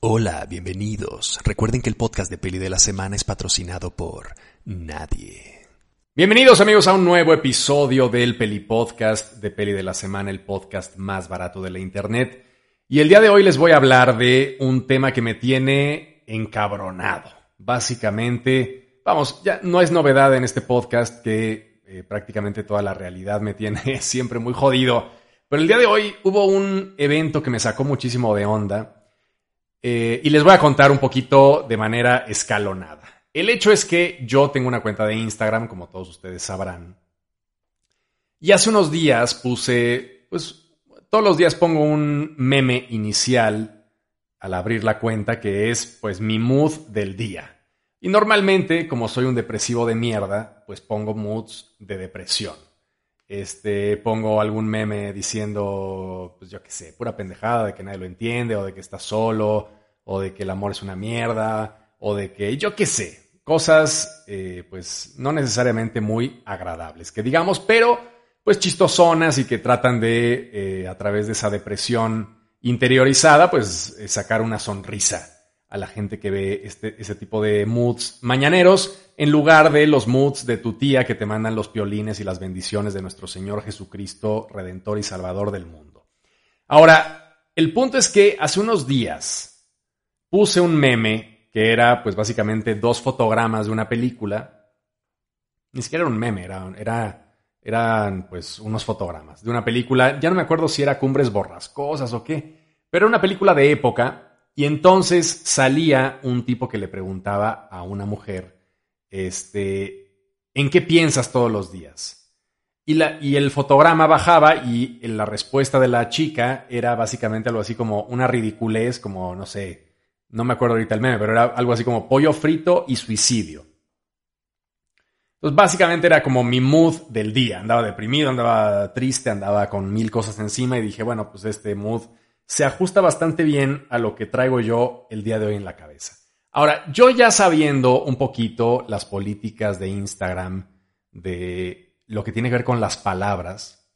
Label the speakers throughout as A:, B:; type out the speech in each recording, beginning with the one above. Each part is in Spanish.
A: Hola, bienvenidos. Recuerden que el podcast de Peli de la Semana es patrocinado por nadie.
B: Bienvenidos amigos a un nuevo episodio del Peli Podcast de Peli de la Semana, el podcast más barato de la internet. Y el día de hoy les voy a hablar de un tema que me tiene encabronado. Básicamente, vamos, ya no es novedad en este podcast que eh, prácticamente toda la realidad me tiene siempre muy jodido. Pero el día de hoy hubo un evento que me sacó muchísimo de onda eh, y les voy a contar un poquito de manera escalonada. El hecho es que yo tengo una cuenta de Instagram, como todos ustedes sabrán. Y hace unos días puse, pues todos los días pongo un meme inicial al abrir la cuenta que es pues mi mood del día. Y normalmente, como soy un depresivo de mierda, pues pongo moods de depresión. Este, pongo algún meme diciendo, pues yo qué sé, pura pendejada de que nadie lo entiende, o de que está solo, o de que el amor es una mierda, o de que yo qué sé, cosas eh, pues no necesariamente muy agradables, que digamos, pero pues chistosonas y que tratan de, eh, a través de esa depresión interiorizada, pues eh, sacar una sonrisa a la gente que ve este, tipo de moods mañaneros en lugar de los moods de tu tía que te mandan los piolines y las bendiciones de nuestro Señor Jesucristo, Redentor y Salvador del mundo. Ahora, el punto es que hace unos días puse un meme que era pues básicamente dos fotogramas de una película. Ni siquiera era un meme, era, era, eran pues unos fotogramas de una película. Ya no me acuerdo si era Cumbres Borrascosas o qué, pero era una película de época y entonces salía un tipo que le preguntaba a una mujer este, ¿en qué piensas todos los días? Y, la, y el fotograma bajaba y la respuesta de la chica era básicamente algo así como una ridiculez, como, no sé, no me acuerdo ahorita el meme, pero era algo así como pollo frito y suicidio. Entonces, básicamente era como mi mood del día. Andaba deprimido, andaba triste, andaba con mil cosas encima y dije, bueno, pues este mood se ajusta bastante bien a lo que traigo yo el día de hoy en la cabeza. Ahora, yo ya sabiendo un poquito las políticas de Instagram, de lo que tiene que ver con las palabras,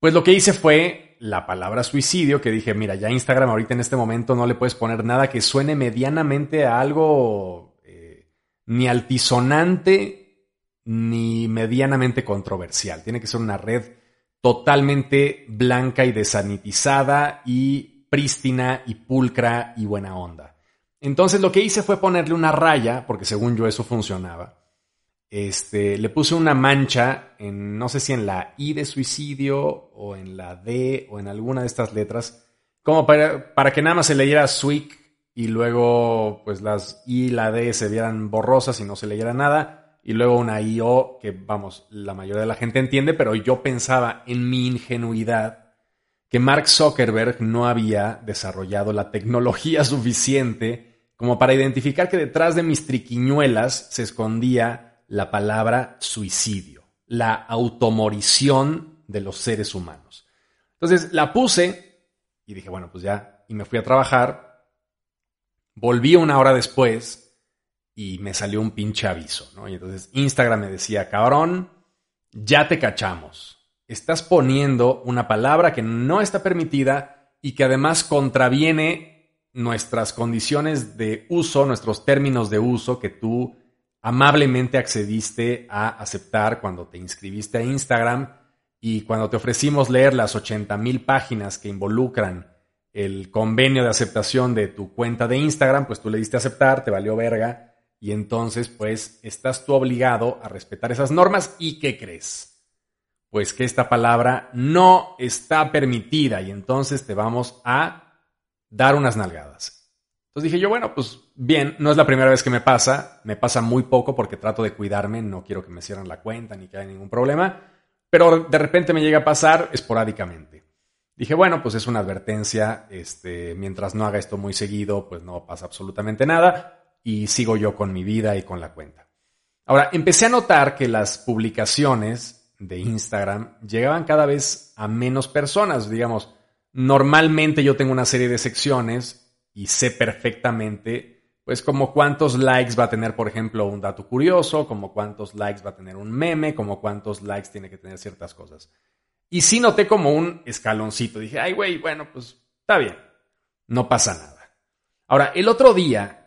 B: pues lo que hice fue la palabra suicidio, que dije, mira, ya Instagram ahorita en este momento no le puedes poner nada que suene medianamente a algo eh, ni altisonante ni medianamente controversial. Tiene que ser una red totalmente blanca y desanitizada y prístina y pulcra y buena onda. Entonces lo que hice fue ponerle una raya, porque según yo eso funcionaba. Este, le puse una mancha en, no sé si en la I de suicidio o en la D o en alguna de estas letras, como para, para que nada más se leyera Sweek y luego pues las I y la D se vieran borrosas y no se leyera nada. Y luego una I-O que, vamos, la mayoría de la gente entiende, pero yo pensaba en mi ingenuidad que Mark Zuckerberg no había desarrollado la tecnología suficiente como para identificar que detrás de mis triquiñuelas se escondía la palabra suicidio, la automorición de los seres humanos. Entonces la puse y dije, bueno, pues ya, y me fui a trabajar. Volví una hora después y me salió un pinche aviso, ¿no? Y entonces Instagram me decía, cabrón, ya te cachamos. Estás poniendo una palabra que no está permitida y que además contraviene nuestras condiciones de uso, nuestros términos de uso que tú amablemente accediste a aceptar cuando te inscribiste a Instagram y cuando te ofrecimos leer las 80 mil páginas que involucran el convenio de aceptación de tu cuenta de Instagram, pues tú le diste aceptar, te valió verga y entonces pues estás tú obligado a respetar esas normas y ¿qué crees? Pues que esta palabra no está permitida y entonces te vamos a dar unas nalgadas. Entonces dije yo, bueno, pues bien, no es la primera vez que me pasa, me pasa muy poco porque trato de cuidarme, no quiero que me cierren la cuenta ni que haya ningún problema, pero de repente me llega a pasar esporádicamente. Dije, bueno, pues es una advertencia, este, mientras no haga esto muy seguido, pues no pasa absolutamente nada y sigo yo con mi vida y con la cuenta. Ahora, empecé a notar que las publicaciones de Instagram llegaban cada vez a menos personas, digamos, Normalmente yo tengo una serie de secciones y sé perfectamente, pues, como cuántos likes va a tener, por ejemplo, un dato curioso, como cuántos likes va a tener un meme, como cuántos likes tiene que tener ciertas cosas. Y sí noté como un escaloncito. Dije, ay, güey, bueno, pues está bien. No pasa nada. Ahora, el otro día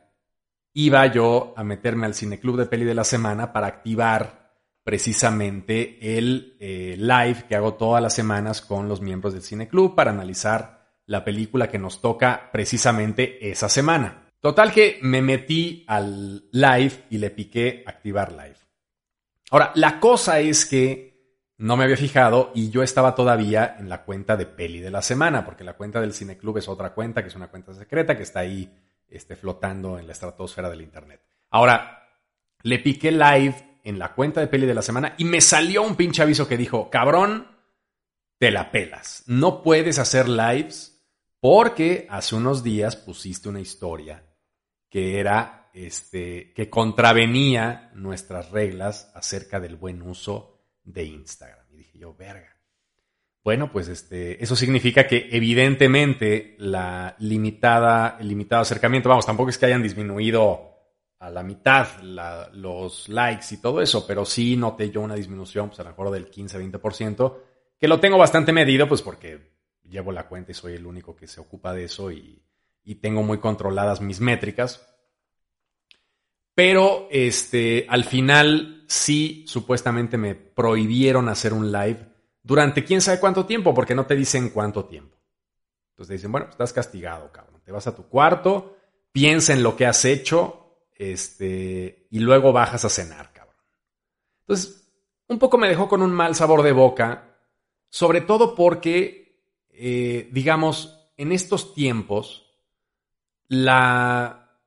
B: iba yo a meterme al cineclub de peli de la semana para activar precisamente el eh, live que hago todas las semanas con los miembros del cineclub para analizar la película que nos toca precisamente esa semana. Total que me metí al live y le piqué activar live. Ahora, la cosa es que no me había fijado y yo estaba todavía en la cuenta de peli de la semana, porque la cuenta del Cineclub es otra cuenta, que es una cuenta secreta que está ahí este, flotando en la estratosfera del Internet. Ahora, le piqué live en la cuenta de peli de la semana y me salió un pinche aviso que dijo, cabrón, te la pelas. No puedes hacer lives porque hace unos días pusiste una historia que era, este, que contravenía nuestras reglas acerca del buen uso de Instagram. Y dije yo, verga. Bueno, pues este, eso significa que evidentemente la limitada, el limitado acercamiento, vamos, tampoco es que hayan disminuido a la mitad los likes y todo eso, pero sí noté yo una disminución, pues a lo mejor del 15-20%, que lo tengo bastante medido, pues porque llevo la cuenta y soy el único que se ocupa de eso y, y tengo muy controladas mis métricas. Pero este, al final sí, supuestamente me prohibieron hacer un live durante quién sabe cuánto tiempo, porque no te dicen cuánto tiempo. Entonces te dicen, bueno, estás castigado, cabrón. Te vas a tu cuarto, piensa en lo que has hecho, este, y luego bajas a cenar, cabrón. Entonces, un poco me dejó con un mal sabor de boca, sobre todo porque, eh, digamos, en estos tiempos, la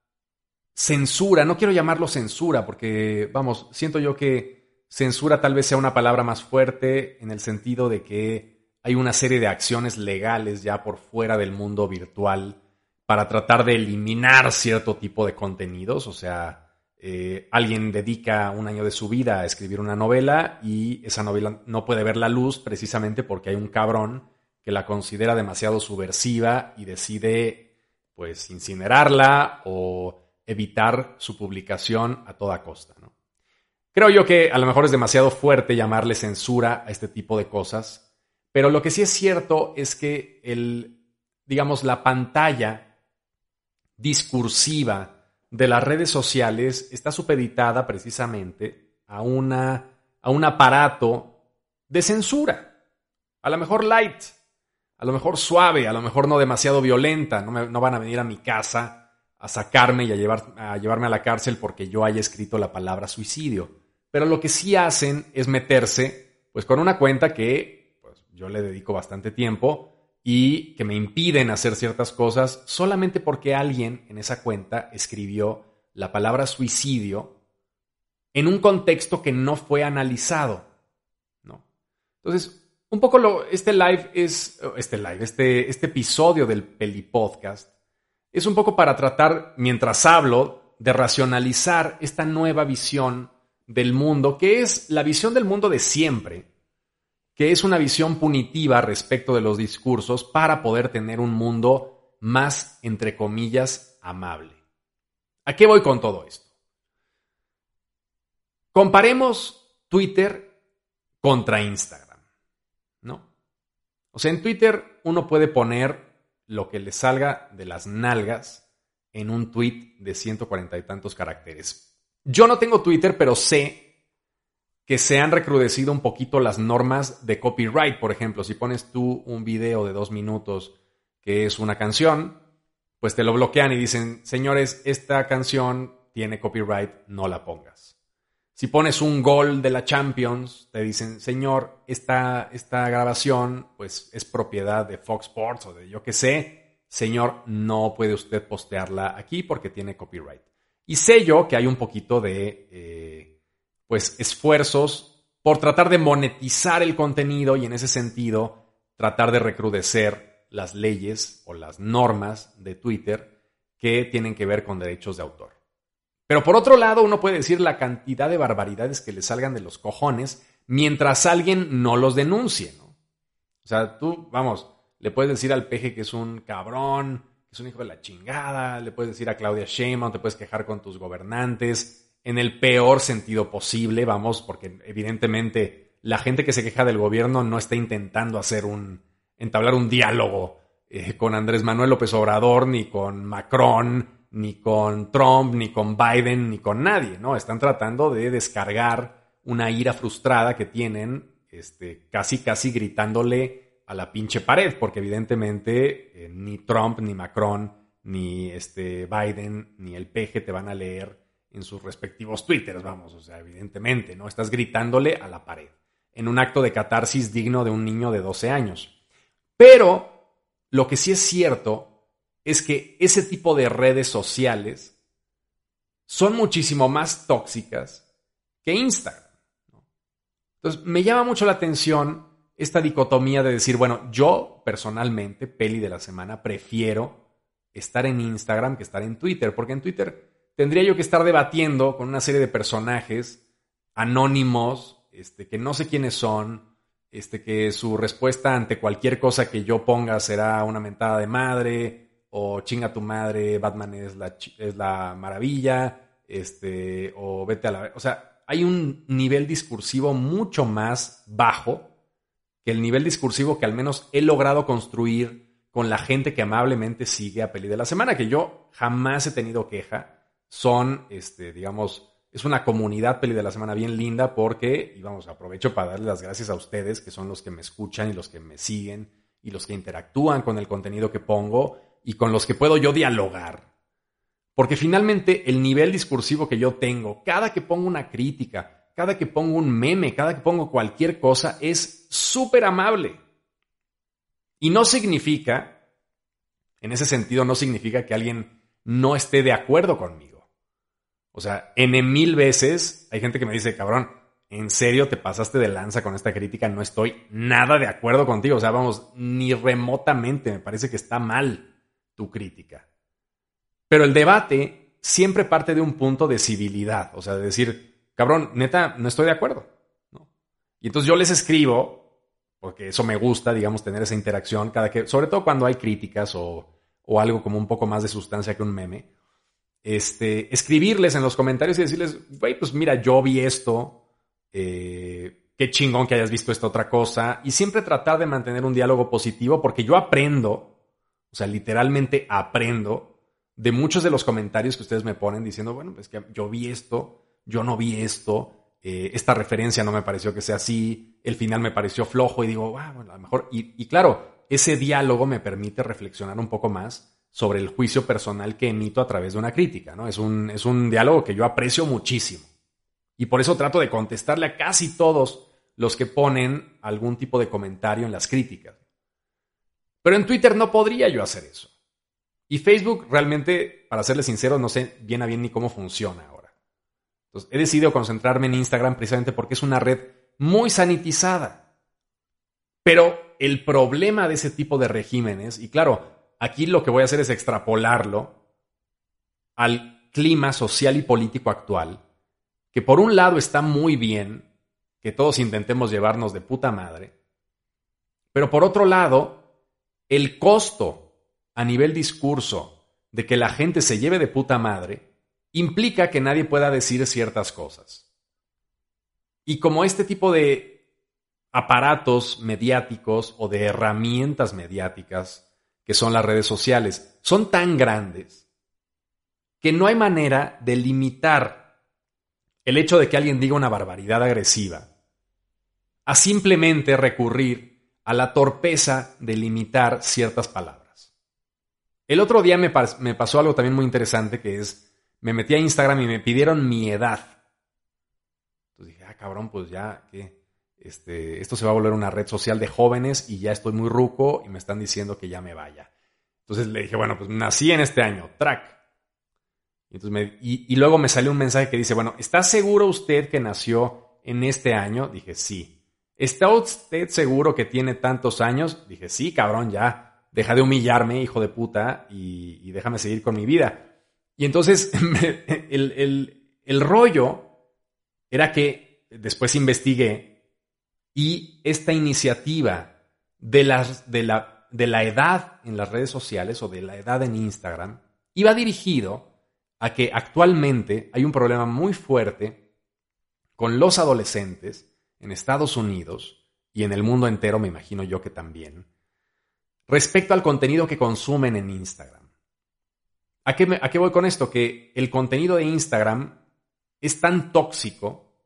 B: censura, no quiero llamarlo censura porque, vamos, siento yo que censura tal vez sea una palabra más fuerte en el sentido de que hay una serie de acciones legales ya por fuera del mundo virtual para tratar de eliminar cierto tipo de contenidos, o sea, eh, alguien dedica un año de su vida a escribir una novela y esa novela no puede ver la luz precisamente porque hay un cabrón que la considera demasiado subversiva y decide pues incinerarla o evitar su publicación a toda costa. ¿no? Creo yo que a lo mejor es demasiado fuerte llamarle censura a este tipo de cosas, pero lo que sí es cierto es que el, digamos, la pantalla discursiva de las redes sociales está supeditada precisamente a, una, a un aparato de censura. A lo mejor light, a lo mejor suave, a lo mejor no demasiado violenta. No, no van a venir a mi casa a sacarme y a, llevar, a llevarme a la cárcel porque yo haya escrito la palabra suicidio. Pero lo que sí hacen es meterse pues con una cuenta que pues, yo le dedico bastante tiempo y que me impiden hacer ciertas cosas solamente porque alguien en esa cuenta escribió la palabra suicidio en un contexto que no fue analizado. ¿no? Entonces, un poco lo, este live es, este live, este, este episodio del Peli Podcast es un poco para tratar, mientras hablo, de racionalizar esta nueva visión del mundo, que es la visión del mundo de siempre, que es una visión punitiva respecto de los discursos para poder tener un mundo más, entre comillas, amable. ¿A qué voy con todo esto? Comparemos Twitter contra Instagram, ¿no? O sea, en Twitter uno puede poner lo que le salga de las nalgas en un tweet de 140 y tantos caracteres. Yo no tengo Twitter, pero sé que se han recrudecido un poquito las normas de copyright. Por ejemplo, si pones tú un video de dos minutos que es una canción, pues te lo bloquean y dicen, señores, esta canción tiene copyright, no la pongas. Si pones un gol de la Champions, te dicen, señor, esta, esta grabación pues, es propiedad de Fox Sports o de yo qué sé. Señor, no puede usted postearla aquí porque tiene copyright. Y sé yo que hay un poquito de eh, pues, esfuerzos por tratar de monetizar el contenido y en ese sentido tratar de recrudecer las leyes o las normas de Twitter que tienen que ver con derechos de autor. Pero por otro lado, uno puede decir la cantidad de barbaridades que le salgan de los cojones mientras alguien no los denuncie, ¿no? O sea, tú, vamos, le puedes decir al peje que es un cabrón, que es un hijo de la chingada, le puedes decir a Claudia Sheinbaum, te puedes quejar con tus gobernantes, en el peor sentido posible, vamos, porque evidentemente la gente que se queja del gobierno no está intentando hacer un, entablar un diálogo eh, con Andrés Manuel López Obrador, ni con Macron, ni con Trump, ni con Biden, ni con nadie, ¿no? Están tratando de descargar una ira frustrada que tienen, este, casi, casi gritándole a la pinche pared, porque evidentemente eh, ni Trump, ni Macron, ni este Biden, ni el peje te van a leer en sus respectivos twitters, vamos, o sea, evidentemente, ¿no? Estás gritándole a la pared, en un acto de catarsis digno de un niño de 12 años. Pero lo que sí es cierto es que ese tipo de redes sociales son muchísimo más tóxicas que Instagram. Entonces, me llama mucho la atención esta dicotomía de decir, bueno, yo personalmente, peli de la semana, prefiero estar en Instagram que estar en Twitter, porque en Twitter tendría yo que estar debatiendo con una serie de personajes anónimos, este, que no sé quiénes son, este, que su respuesta ante cualquier cosa que yo ponga será una mentada de madre, o chinga tu madre, Batman es la, es la maravilla, este, o vete a la... O sea, hay un nivel discursivo mucho más bajo que el nivel discursivo que al menos he logrado construir con la gente que amablemente sigue a Peli de la Semana, que yo jamás he tenido queja. Son, este, digamos, es una comunidad peli de la semana bien linda porque, y vamos, aprovecho para darle las gracias a ustedes, que son los que me escuchan y los que me siguen y los que interactúan con el contenido que pongo y con los que puedo yo dialogar. Porque finalmente el nivel discursivo que yo tengo, cada que pongo una crítica, cada que pongo un meme, cada que pongo cualquier cosa, es súper amable. Y no significa, en ese sentido, no significa que alguien no esté de acuerdo conmigo. O sea, en mil veces hay gente que me dice, cabrón, en serio te pasaste de lanza con esta crítica, no estoy nada de acuerdo contigo. O sea, vamos, ni remotamente me parece que está mal tu crítica. Pero el debate siempre parte de un punto de civilidad, o sea, de decir, cabrón, neta, no estoy de acuerdo. Y entonces yo les escribo, porque eso me gusta, digamos, tener esa interacción, cada que, sobre todo cuando hay críticas o, o algo como un poco más de sustancia que un meme este, escribirles en los comentarios y decirles, güey, pues mira, yo vi esto, eh, qué chingón que hayas visto esta otra cosa, y siempre tratar de mantener un diálogo positivo porque yo aprendo, o sea, literalmente aprendo de muchos de los comentarios que ustedes me ponen diciendo, bueno, pues que yo vi esto, yo no vi esto, eh, esta referencia no me pareció que sea así, el final me pareció flojo y digo, ah, bueno, a lo mejor, y claro, ese diálogo me permite reflexionar un poco más sobre el juicio personal que emito a través de una crítica. ¿no? Es, un, es un diálogo que yo aprecio muchísimo. Y por eso trato de contestarle a casi todos los que ponen algún tipo de comentario en las críticas. Pero en Twitter no podría yo hacer eso. Y Facebook realmente, para serles sincero, no sé bien a bien ni cómo funciona ahora. Entonces, he decidido concentrarme en Instagram precisamente porque es una red muy sanitizada. Pero el problema de ese tipo de regímenes, y claro, aquí lo que voy a hacer es extrapolarlo al clima social y político actual, que por un lado está muy bien que todos intentemos llevarnos de puta madre, pero por otro lado, el costo a nivel discurso de que la gente se lleve de puta madre implica que nadie pueda decir ciertas cosas. Y como este tipo de aparatos mediáticos o de herramientas mediáticas que son las redes sociales, son tan grandes que no hay manera de limitar el hecho de que alguien diga una barbaridad agresiva a simplemente recurrir a la torpeza de limitar ciertas palabras. El otro día me, pasó algo también muy interesante que es, me metí a Instagram y me pidieron mi edad. Entonces dije, ah, cabrón, pues ya, ¿qué? Este, esto se va a volver una red social de jóvenes y ya estoy muy ruco y me están diciendo que ya me vaya. Entonces le dije, bueno, pues nací en este año, track. Y, entonces y, luego me salió un mensaje que dice, bueno, ¿está seguro usted que nació en este año? Dije, sí. ¿Está usted seguro que tiene tantos años? Dije, sí, cabrón, ya. Deja de humillarme, hijo de puta, y, déjame seguir con mi vida. Y entonces el, el rollo era que después investigué y esta iniciativa de, las, de, la, de la edad en las redes sociales o de la edad en Instagram iba dirigido a que actualmente hay un problema muy fuerte con los adolescentes en Estados Unidos y en el mundo entero, me imagino yo que también, respecto al contenido que consumen en Instagram. ¿A qué, ¿A qué voy con esto? Que el contenido de Instagram es tan tóxico,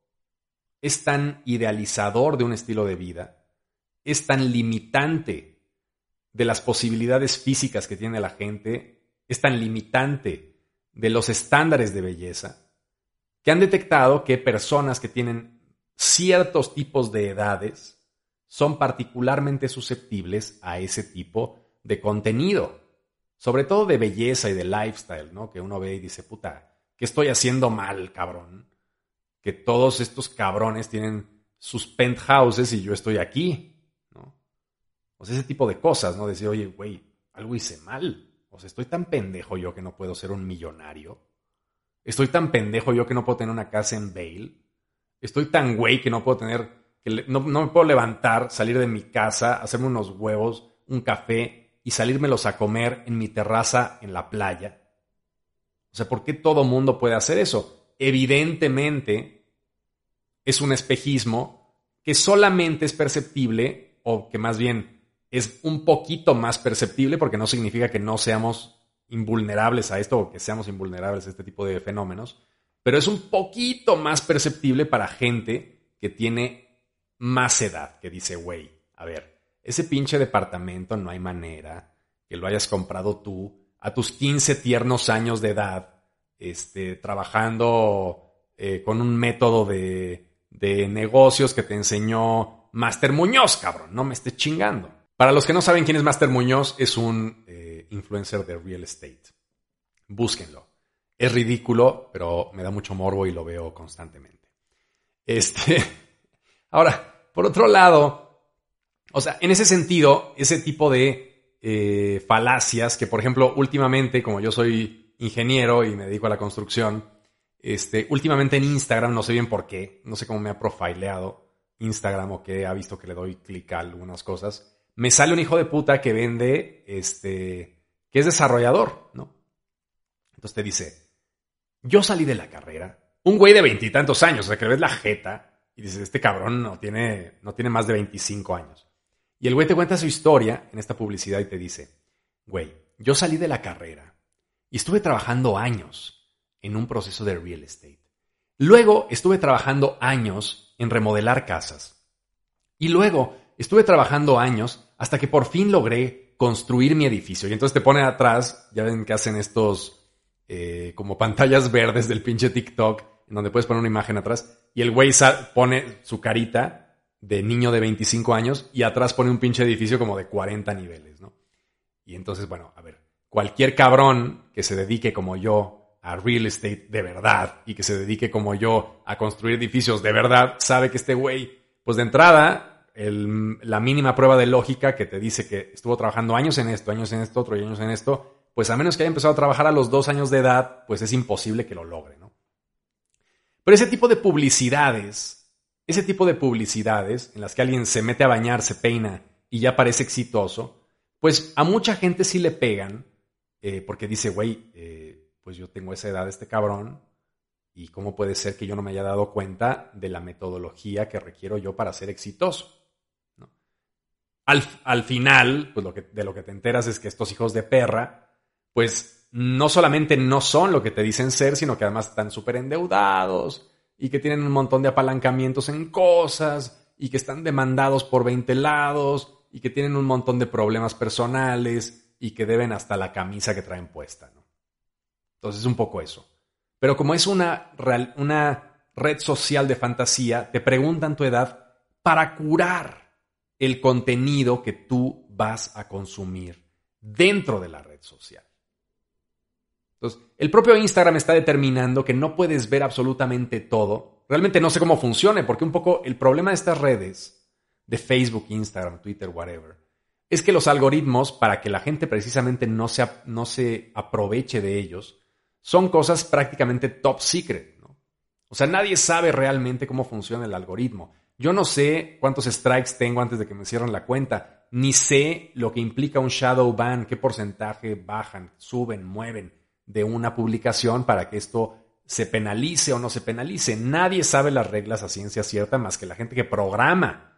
B: es tan idealizador de un estilo de vida, es tan limitante de las posibilidades físicas que tiene la gente, es tan limitante de los estándares de belleza, que han detectado que personas que tienen ciertos tipos de edades son particularmente susceptibles a ese tipo de contenido sobre todo de belleza y de lifestyle, ¿no? Que uno ve y dice, puta, ¿qué estoy haciendo mal, cabrón? Que todos estos cabrones tienen sus penthouses y yo estoy aquí, ¿no? O sea, ese tipo de cosas, ¿no? Decir, oye, güey, algo hice mal. O sea, estoy tan pendejo yo que no puedo ser un millonario. Estoy tan pendejo yo que no puedo tener una casa en Bale. Estoy tan güey que no puedo tener, que no, no me puedo levantar, salir de mi casa, hacerme unos huevos, un café y salírmelos a comer en mi terraza en la playa. O sea, ¿por qué todo mundo puede hacer eso? Evidentemente es un espejismo que solamente es perceptible, o que más bien es un poquito más perceptible, porque no significa que no seamos invulnerables a esto o que seamos invulnerables a este tipo de fenómenos, pero es un poquito más perceptible para gente que tiene más edad, que dice, güey, a ver, ese pinche departamento no hay manera que lo hayas comprado tú a tus 15 tiernos años de edad, este, trabajando eh, con un método de, de negocios que te enseñó Master Muñoz, cabrón, no me estés chingando. Para los que no saben quién es Master Muñoz, es un eh, influencer de real estate. Búsquenlo. Es ridículo, pero me da mucho morbo y lo veo constantemente. Este. Ahora, por otro lado, o sea, en ese sentido, ese tipo de eh, falacias que, por ejemplo, últimamente, como yo soy ingeniero y me dedico a la construcción, este, últimamente en Instagram, no sé bien por qué, no sé cómo me ha profileado Instagram o que ha visto que le doy clic a algunas cosas, me sale un hijo de puta que vende, este, que es desarrollador, ¿no? Entonces te dice, yo salí de la carrera, un güey de veintitantos años, o sea, que le ves la jeta y dices, este cabrón no tiene, no tiene más de 25 años. Y el güey te cuenta su historia en esta publicidad y te dice, güey, yo salí de la carrera y estuve trabajando años en un proceso de real estate. Luego estuve trabajando años en remodelar casas. Y luego estuve trabajando años hasta que por fin logré construir mi edificio. Y entonces te pone atrás, ya ven que hacen estos eh, como pantallas verdes del pinche TikTok, en donde puedes poner una imagen atrás, y el güey pone su carita de niño de 25 años y atrás pone un pinche edificio como de 40 niveles, ¿no? Y entonces, bueno, a ver, cualquier cabrón que se dedique como yo a real estate de verdad y que se dedique como yo a construir edificios de verdad, sabe que este güey, pues de entrada, la mínima prueba de lógica que te dice que estuvo trabajando años en esto, años en esto, otro y años en esto, pues a menos que haya empezado a trabajar a los dos años de edad, pues es imposible que lo logre, ¿no? Pero ese tipo de publicidades ese tipo de publicidades en las que alguien se mete a bañar, se peina y ya parece exitoso, pues a mucha gente sí le pegan eh, porque dice, güey, eh, pues yo tengo esa edad, este cabrón, y cómo puede ser que yo no me haya dado cuenta de la metodología que requiero yo para ser exitoso. Al, final, pues lo que, de lo que te enteras es que estos hijos de perra, pues no solamente no son lo que te dicen ser, sino que además están súper endeudados, y que tienen un montón de apalancamientos en cosas y que están demandados por 20 lados y que tienen un montón de problemas personales y que deben hasta la camisa que traen puesta. ¿no? Entonces es un poco eso. Pero como es una red social de fantasía, te preguntan tu edad para curar el contenido que tú vas a consumir dentro de la red social. Entonces, el propio Instagram está determinando que no puedes ver absolutamente todo. Realmente no sé cómo funcione, porque un poco el problema de estas redes, de Facebook, Instagram, Twitter, whatever, es que los algoritmos, para que la gente precisamente no se, no se aproveche de ellos, son cosas prácticamente top secret. ¿no? O sea, nadie sabe realmente cómo funciona el algoritmo. Yo no sé cuántos strikes tengo antes de que me cierren la cuenta, ni sé lo que implica un shadow ban, qué porcentaje bajan, suben, mueven de una publicación para que esto se penalice o no se penalice. Nadie sabe las reglas a ciencia cierta más que la gente que programa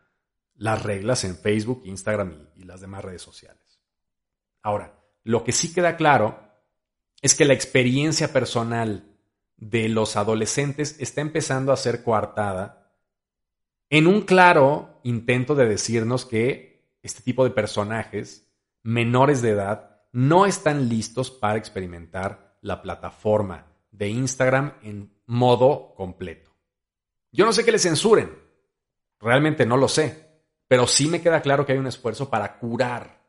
B: las reglas en Facebook, Instagram y, las demás redes sociales. Ahora, lo que sí queda claro es que la experiencia personal de los adolescentes está empezando a ser coartada en un claro intento de decirnos que este tipo de personajes menores de edad no están listos para experimentar la plataforma de Instagram en modo completo. Yo no sé que le censuren, realmente no lo sé, pero sí me queda claro que hay un esfuerzo para curar,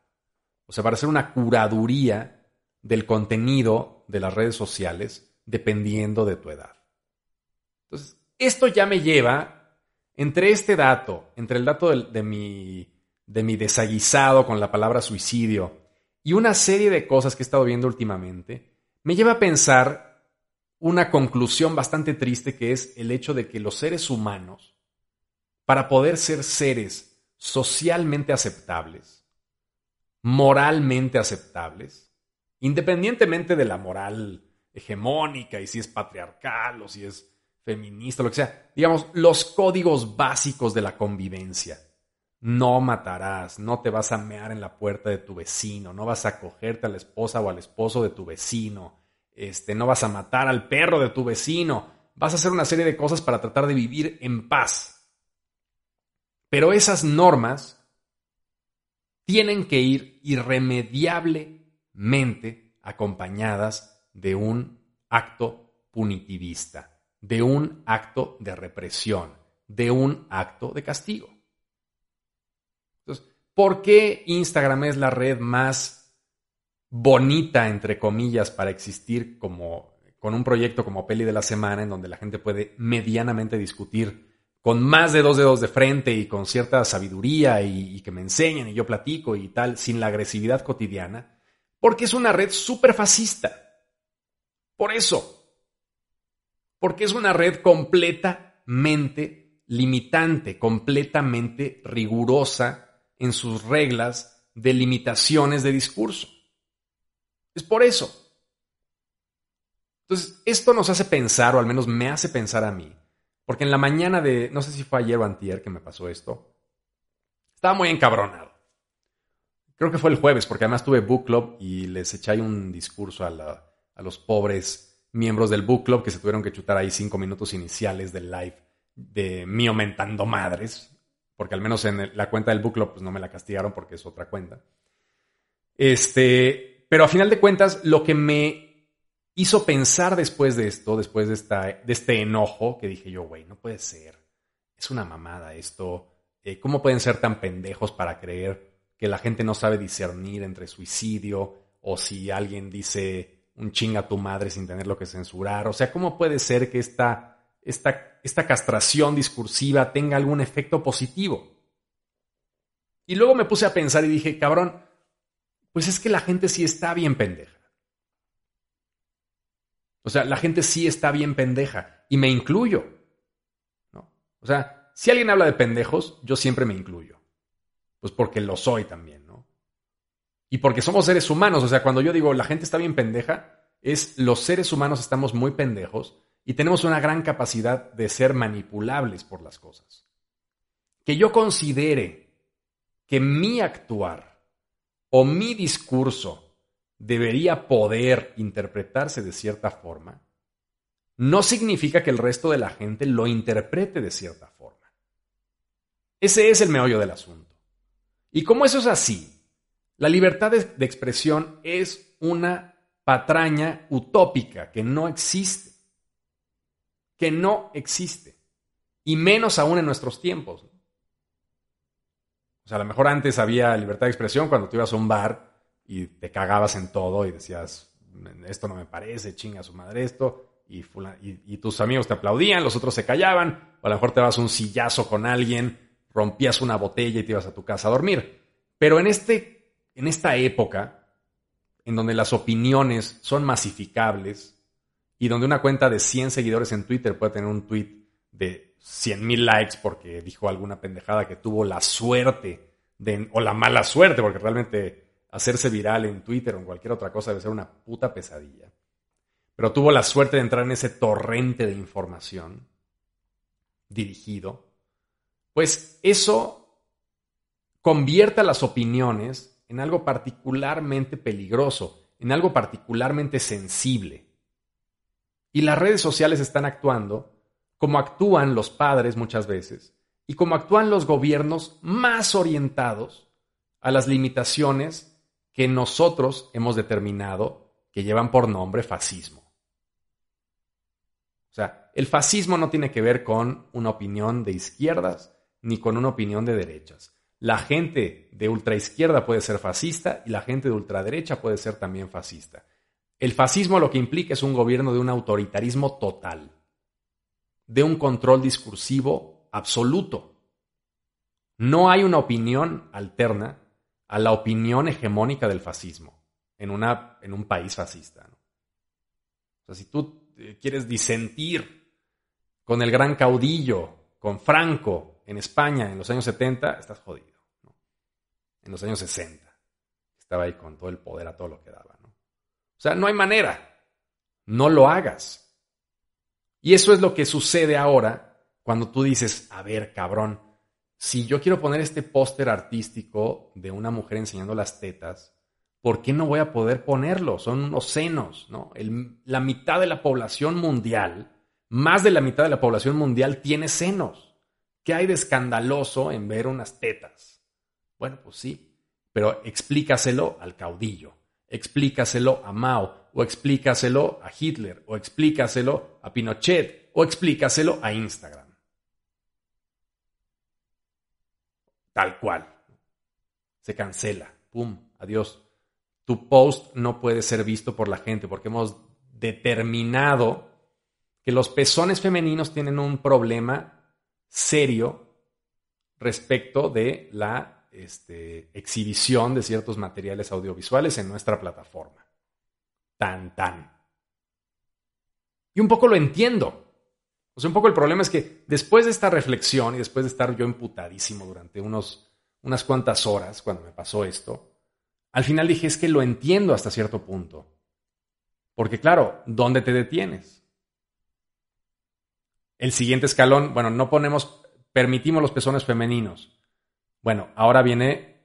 B: o sea, para hacer una curaduría del contenido de las redes sociales dependiendo de tu edad. Entonces, esto ya me lleva, entre este dato, entre el dato de, mi, de mi desaguisado con la palabra suicidio y una serie de cosas que he estado viendo últimamente, me lleva a pensar una conclusión bastante triste que es el hecho de que los seres humanos, para poder ser seres socialmente aceptables, moralmente aceptables, independientemente de la moral hegemónica y si es patriarcal o si es feminista, lo que sea, digamos, los códigos básicos de la convivencia. No matarás, no te vas a mear en la puerta de tu vecino, no vas a cogerte a la esposa o al esposo de tu vecino, este, no vas a matar al perro de tu vecino, vas a hacer una serie de cosas para tratar de vivir en paz. Pero esas normas tienen que ir irremediablemente acompañadas de un acto punitivista, de un acto de represión, de un acto de castigo. ¿Por qué Instagram es la red más bonita, entre comillas, para existir como con un proyecto como Peli de la Semana, en donde la gente puede medianamente discutir con más de dos dedos de frente y con cierta sabiduría y, y que me enseñen y yo platico y tal, sin la agresividad cotidiana? Porque es una red súper fascista. Por eso, porque es una red completamente limitante, completamente rigurosa en sus reglas de limitaciones de discurso. Es por eso. Entonces, esto nos hace pensar, o al menos me hace pensar a mí, porque en la mañana de, no sé si fue ayer o antier que me pasó esto, estaba muy encabronado. Creo que fue el jueves, porque además tuve book club y les eché un discurso a la, a los pobres miembros del book club que se tuvieron que chutar ahí cinco minutos iniciales del live de mí aumentando madres, porque al menos en la cuenta del book club pues no me la castigaron porque es otra cuenta. Este, pero a final de cuentas lo que me hizo pensar después de esto, después de, esta, de este enojo, que dije yo, güey, no puede ser, es una mamada esto, eh, ¿cómo pueden ser tan pendejos para creer que la gente no sabe discernir entre suicidio o si alguien dice un chinga a tu madre sin tener lo que censurar. O sea, ¿cómo puede ser que esta, esta, esta castración discursiva tenga algún efecto positivo? Y luego me puse a pensar y dije, cabrón, pues es que la gente sí está bien pendeja. O sea, la gente sí está bien pendeja. Y me incluyo. ¿no? O sea, si alguien habla de pendejos, yo siempre me incluyo. Pues porque lo soy también. Y porque somos seres humanos, o sea, cuando yo digo la gente está bien pendeja, es los seres humanos estamos muy pendejos y tenemos una gran capacidad de ser manipulables por las cosas. Que yo considere que mi actuar o mi discurso debería poder interpretarse de cierta forma, no significa que el resto de la gente lo interprete de cierta forma. Ese es el meollo del asunto. Y como eso es así, la libertad de, expresión es una patraña utópica que no existe. Que no existe. Y menos aún en nuestros tiempos. O sea, a lo mejor antes había libertad de expresión cuando tú ibas a un bar y te cagabas en todo y decías, esto no me parece, chinga su madre esto, y, tus amigos te aplaudían, los otros se callaban, o a lo mejor te vas un sillazo con alguien, rompías una botella y te ibas a tu casa a dormir. Pero en este en esta época, en donde las opiniones son masificables y donde una cuenta de 100 seguidores en Twitter puede tener un tweet de 100 mil likes porque dijo alguna pendejada que tuvo la suerte o la mala suerte, porque realmente hacerse viral en Twitter o en cualquier otra cosa debe ser una puta pesadilla. Pero tuvo la suerte de entrar en ese torrente de información dirigido. Pues eso convierte a las opiniones en algo particularmente peligroso, en algo particularmente sensible. Y las redes sociales están actuando como actúan los padres muchas veces y como actúan los gobiernos más orientados a las limitaciones que nosotros hemos determinado que llevan por nombre fascismo. O sea, el fascismo no tiene que ver con una opinión de izquierdas ni con una opinión de derechas. La gente de ultraizquierda puede ser fascista y la gente de ultraderecha puede ser también fascista. El fascismo lo que implica es un gobierno de un autoritarismo total, de un control discursivo absoluto. No hay una opinión alterna a la opinión hegemónica del fascismo en, un país fascista. O sea, si tú eh, quieres disentir con el gran caudillo, con Franco, en España en los años 70, estás jodido. En los años 60, estaba ahí con todo el poder a todo lo que daba. O sea, no hay manera. No lo hagas. Y eso es lo que sucede ahora cuando tú dices, a ver, cabrón, si yo quiero poner este póster artístico de una mujer enseñando las tetas, ¿por qué no voy a poder ponerlo? Son unos senos, ¿no? la mitad de la población mundial, más de la mitad de la población mundial tiene senos. ¿Qué hay de escandaloso en ver unas tetas? Bueno, pues sí, pero explícaselo al caudillo, explícaselo a Mao, o explícaselo a Hitler, o explícaselo a Pinochet, o explícaselo a Instagram. Tal cual. Se cancela. ¡Pum! Adiós tu post no puede ser visto por la gente porque hemos determinado que los pezones femeninos tienen un problema serio respecto de la este, exhibición de ciertos materiales audiovisuales en nuestra plataforma. Tan, tan. Y un poco lo entiendo. O sea, un poco el problema es que después de esta reflexión y después de estar yo emputadísimo durante unos, unas cuantas horas cuando me pasó esto, al final dije, es que lo entiendo hasta cierto punto. Porque claro, ¿dónde te detienes? El siguiente escalón, bueno, no ponemos, permitimos los pezones femeninos. Bueno, ahora viene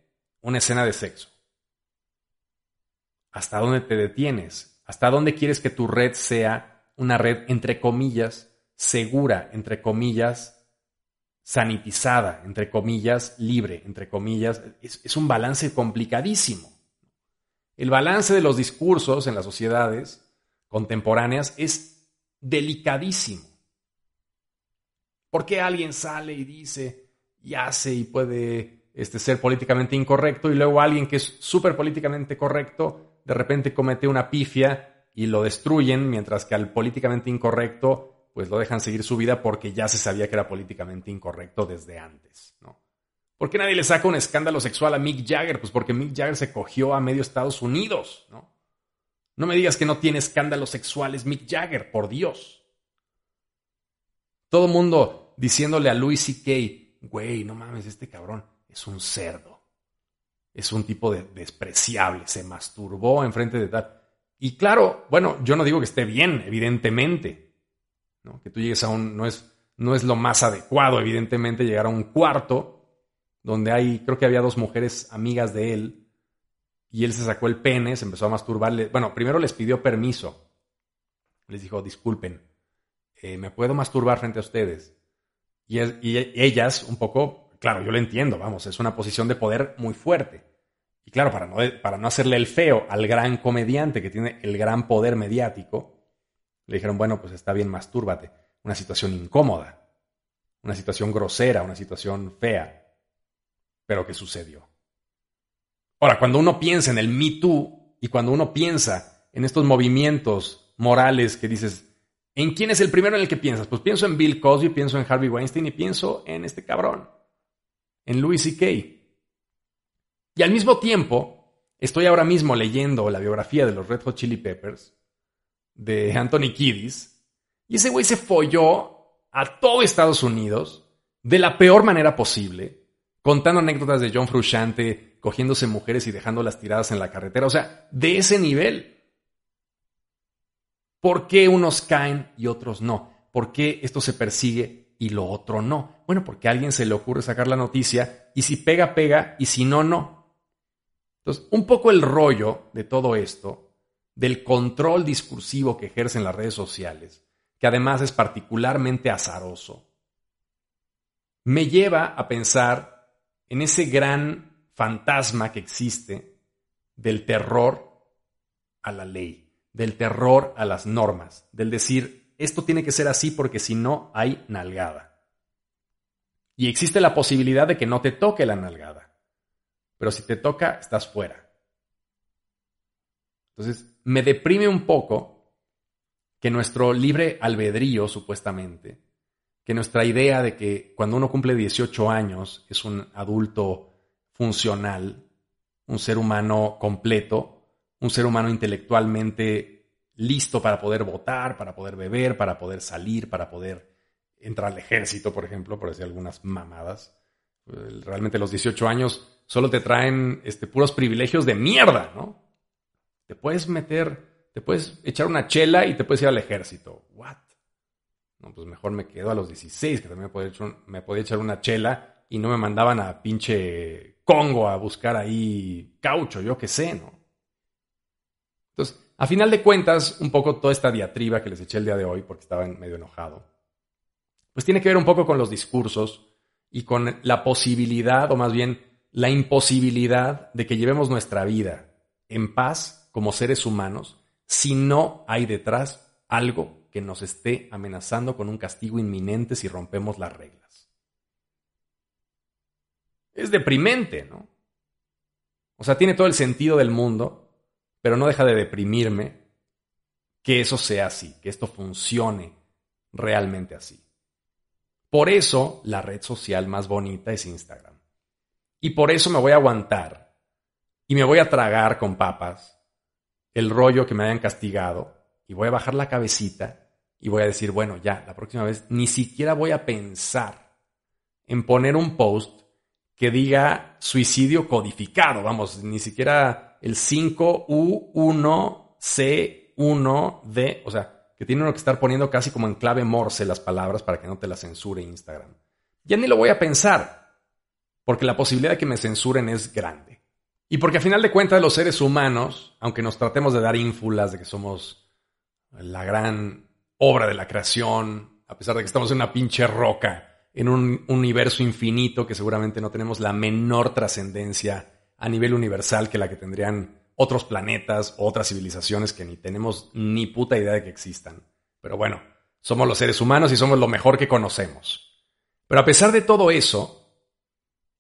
B: una escena de sexo. ¿Hasta dónde te detienes? ¿Hasta dónde quieres que tu red sea una red, entre comillas, segura, entre comillas, sanitizada, entre comillas, libre, entre comillas? Es, un balance complicadísimo. El balance de los discursos en las sociedades contemporáneas es delicadísimo. ¿Por qué alguien sale y dice y hace y puede este, ser políticamente incorrecto y luego alguien que es súper políticamente correcto de repente comete una pifia y lo destruyen mientras que al políticamente incorrecto pues lo dejan seguir su vida porque ya se sabía que era políticamente incorrecto desde antes, ¿no? ¿Por qué nadie le saca un escándalo sexual a Mick Jagger? Pues porque Mick Jagger se cogió a medio Estados Unidos, ¿no? No me digas que no tiene escándalos sexuales Mick Jagger, por Dios. Todo mundo diciéndole a Louis C.K., güey, no mames, este cabrón es un cerdo. Es un tipo de despreciable, se masturbó enfrente de tal. Y claro, bueno, yo no digo que esté bien, evidentemente. ¿no? Que tú llegues a un. No es, no es lo más adecuado, evidentemente, llegar a un cuarto donde hay, creo que había dos mujeres amigas de él, y él se sacó el pene, se empezó a masturbarle. Bueno, primero les pidió permiso. Les dijo, disculpen, eh, ¿me puedo masturbar frente a ustedes? Y, ellas, un poco, claro, yo lo entiendo, vamos, es una posición de poder muy fuerte. Y claro, para no, para no hacerle el feo al gran comediante que tiene el gran poder mediático, le dijeron, bueno, pues está bien, mastúrbate. Una situación incómoda, una situación grosera, una situación fea pero ¿qué sucedió? Ahora, cuando uno piensa en el Me Too y cuando uno piensa en estos movimientos morales que dices, ¿en quién es el primero en el que piensas? Pues pienso en Bill Cosby, pienso en Harvey Weinstein y pienso en este cabrón, en Louis C.K. Y al mismo tiempo, estoy ahora mismo leyendo la biografía de los Red Hot Chili Peppers de Anthony Kiddis y ese güey se folló a todo Estados Unidos de la peor manera posible contando anécdotas de John Frusciante, cogiéndose mujeres y dejándolas tiradas en la carretera. O sea, de ese nivel. ¿Por qué unos caen y otros no? ¿Por qué esto se persigue y lo otro no? Bueno, porque a alguien se le ocurre sacar la noticia y si pega, pega y si no, no. Entonces, un poco el rollo de todo esto del control discursivo que ejercen las redes sociales, que además es particularmente azaroso, me lleva a pensar en ese gran fantasma que existe del terror a la ley, del terror a las normas, del decir, esto tiene que ser así porque si no hay nalgada. Y existe la posibilidad de que no te toque la nalgada, pero si te toca, estás fuera. Entonces, me deprime un poco que nuestro libre albedrío, supuestamente, que nuestra idea de que cuando uno cumple 18 años es un adulto funcional, un ser humano completo, un ser humano intelectualmente listo para poder votar, para poder beber, para poder salir, para poder entrar al ejército, por ejemplo, por decir algunas mamadas. Realmente los 18 años solo te traen este, puros privilegios de mierda, ¿no? Te puedes meter, te puedes echar una chela y te puedes ir al ejército. ¿What? No, pues mejor me quedo a los 16, que también me me podía echar una chela y no me mandaban a pinche Congo a buscar ahí caucho, yo qué sé, ¿no? Entonces, a final de cuentas, un poco toda esta diatriba que les eché el día de hoy, porque estaba medio enojado, pues tiene que ver un poco con los discursos y con la posibilidad, o más bien la imposibilidad de que llevemos nuestra vida en paz como seres humanos si no hay detrás algo que nos esté amenazando con un castigo inminente si rompemos las reglas. Es deprimente, ¿no? O sea, tiene todo el sentido del mundo, pero no deja de deprimirme que eso sea así, que esto funcione realmente así. Por eso la red social más bonita es Instagram. Y por eso me voy a aguantar y me voy a tragar con papas el rollo que me hayan castigado y voy a bajar la cabecita y voy a decir, bueno, ya, la próxima vez ni siquiera voy a pensar en poner un post que diga suicidio codificado, vamos, ni siquiera el 5U1C1D, o sea, que tiene uno que estar poniendo casi como en clave morse las palabras para que no te la censure Instagram. Ya ni lo voy a pensar, porque la posibilidad de que me censuren es grande. Y porque a final de cuentas los seres humanos, aunque nos tratemos de dar ínfulas de que somos la gran obra de la creación, a pesar de que estamos en una pinche roca, en un universo infinito que seguramente no tenemos la menor trascendencia a nivel universal que la que tendrían otros planetas otras civilizaciones que ni tenemos ni puta idea de que existan. Pero bueno, somos los seres humanos y somos lo mejor que conocemos. Pero a pesar de todo eso,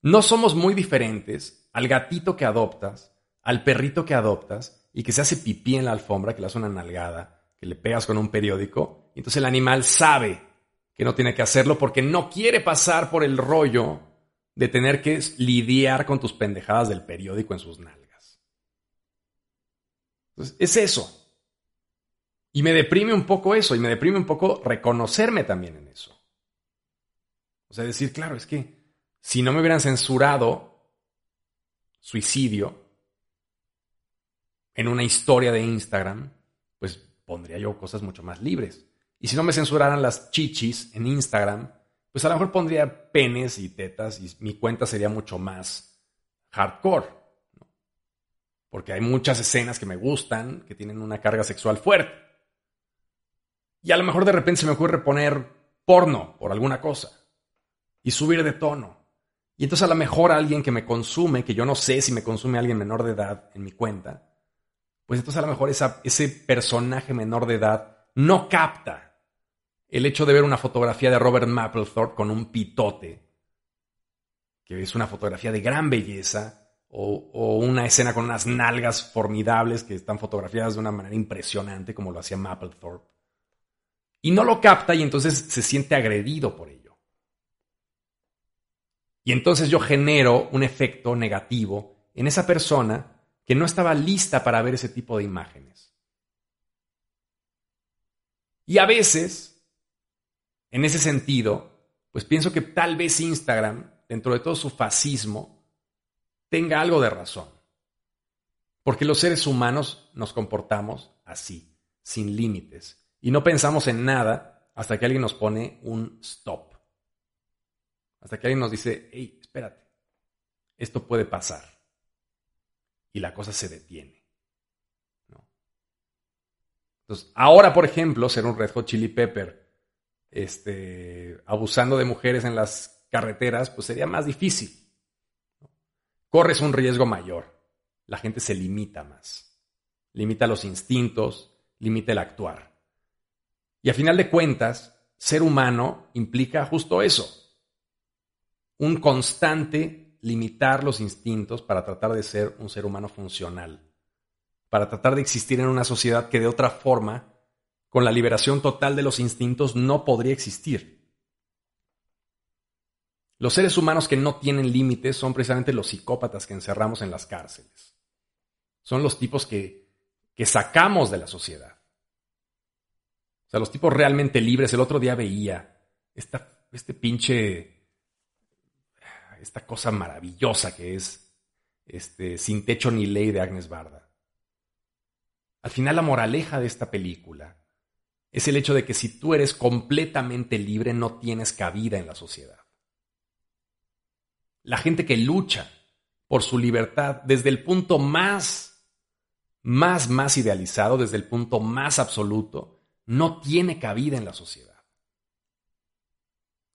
B: no somos muy diferentes al gatito que adoptas, al perrito que adoptas y que se hace pipí en la alfombra, que le hace una nalgada, que le pegas con un periódico, y entonces el animal sabe que no tiene que hacerlo porque no quiere pasar por el rollo de tener que lidiar con tus pendejadas del periódico en sus nalgas. Entonces, es eso. Y me deprime un poco eso, y me deprime un poco reconocerme también en eso. O sea, decir, claro, es que si no me hubieran censurado suicidio en una historia de Instagram, pues pondría yo cosas mucho más libres. Y si no me censuraran las chichis en Instagram, pues a lo mejor pondría penes y tetas y mi cuenta sería mucho más hardcore. Porque hay muchas escenas que me gustan, que tienen una carga sexual fuerte. Y a lo mejor de repente se me ocurre poner porno por alguna cosa y subir de tono. Y entonces a lo mejor alguien que me consume, que yo no sé si me consume alguien menor de edad en mi cuenta, pues entonces a lo mejor ese personaje menor de edad no capta el hecho de ver una fotografía de Robert Mapplethorpe con un pitote, que es una fotografía de gran belleza, o, una escena con unas nalgas formidables que están fotografiadas de una manera impresionante como lo hacía Mapplethorpe. Y no lo capta y entonces se siente agredido por ello. Y entonces yo genero un efecto negativo en esa persona que no estaba lista para ver ese tipo de imágenes. Y a veces, en ese sentido, pues pienso que tal vez Instagram, dentro de todo su fascismo, tenga algo de razón. Porque los seres humanos nos comportamos así, sin límites, y no pensamos en nada hasta que alguien nos pone un stop. Hasta que alguien nos dice, hey, espérate, esto puede pasar. Y la cosa se detiene. Entonces, ahora, por ejemplo, ser un Red Hot Chili Pepper, este, abusando de mujeres en las carreteras, pues sería más difícil. Corres un riesgo mayor. La gente se limita más. Limita los instintos, limita el actuar. Y a final de cuentas, ser humano implica justo eso. Un constante limitar los instintos para tratar de ser un ser humano funcional para tratar de existir en una sociedad que de otra forma, con la liberación total de los instintos, no podría existir. Los seres humanos que no tienen límites son precisamente los psicópatas que encerramos en las cárceles. Son los tipos que, que sacamos de la sociedad. O sea, los tipos realmente libres. El otro día veía esta, este pinche, esta cosa maravillosa que es este, Sin techo ni ley de Agnes Barda. Al final la moraleja de esta película es el hecho de que si tú eres completamente libre no tienes cabida en la sociedad. La gente que lucha por su libertad desde el punto más, más, más idealizado, desde el punto más absoluto, no tiene cabida en la sociedad.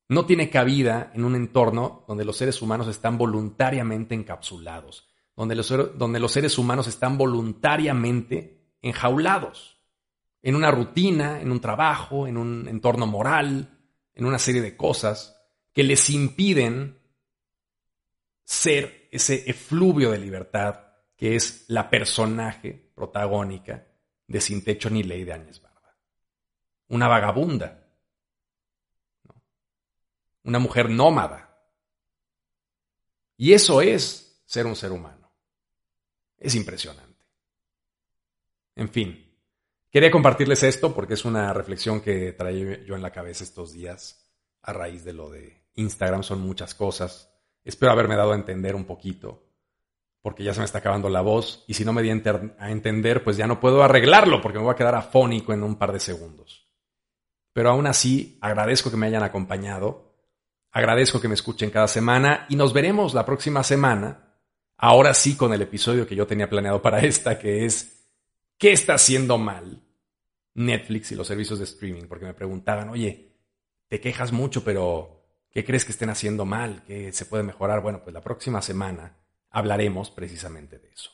B: No tiene cabida en un entorno donde los seres humanos están voluntariamente encapsulados, donde los, donde los seres humanos están voluntariamente enjaulados en una rutina, en un trabajo, en un entorno moral, en una serie de cosas que les impiden ser ese efluvio de libertad que es la personaje protagónica de Sin Techo ni Ley de Áñez Barba. Una vagabunda. Una mujer nómada. Y eso es ser un ser humano. Es impresionante. En fin, quería compartirles esto porque es una reflexión que traí yo en la cabeza estos días a raíz de lo de Instagram. Son muchas cosas. Espero haberme dado a entender un poquito porque ya se me está acabando la voz y si no me di a entender, pues ya no puedo arreglarlo porque me voy a quedar afónico en un par de segundos. Pero aún así, agradezco que me hayan acompañado, agradezco que me escuchen cada semana y nos veremos la próxima semana, ahora sí con el episodio que yo tenía planeado para esta, que es ¿Qué está haciendo mal Netflix y los servicios de streaming? Porque me preguntaban, oye, te quejas mucho, pero ¿qué crees que estén haciendo mal? ¿Qué se puede mejorar? Bueno, pues la próxima semana hablaremos precisamente de eso.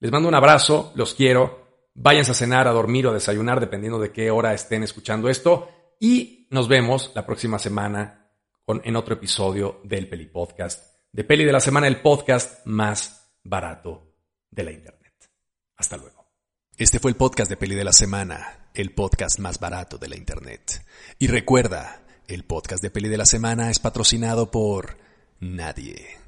B: Les mando un abrazo, los quiero. Váyanse a cenar, a dormir o a desayunar, dependiendo de qué hora estén escuchando esto. Y nos vemos la próxima semana en otro episodio del Peli Podcast. De Peli de la Semana, el podcast más barato de la Internet. Hasta luego.
A: Este fue el podcast de Peli de la Semana, el podcast más barato de la Internet. Y recuerda, el podcast de Peli de la Semana es patrocinado por nadie.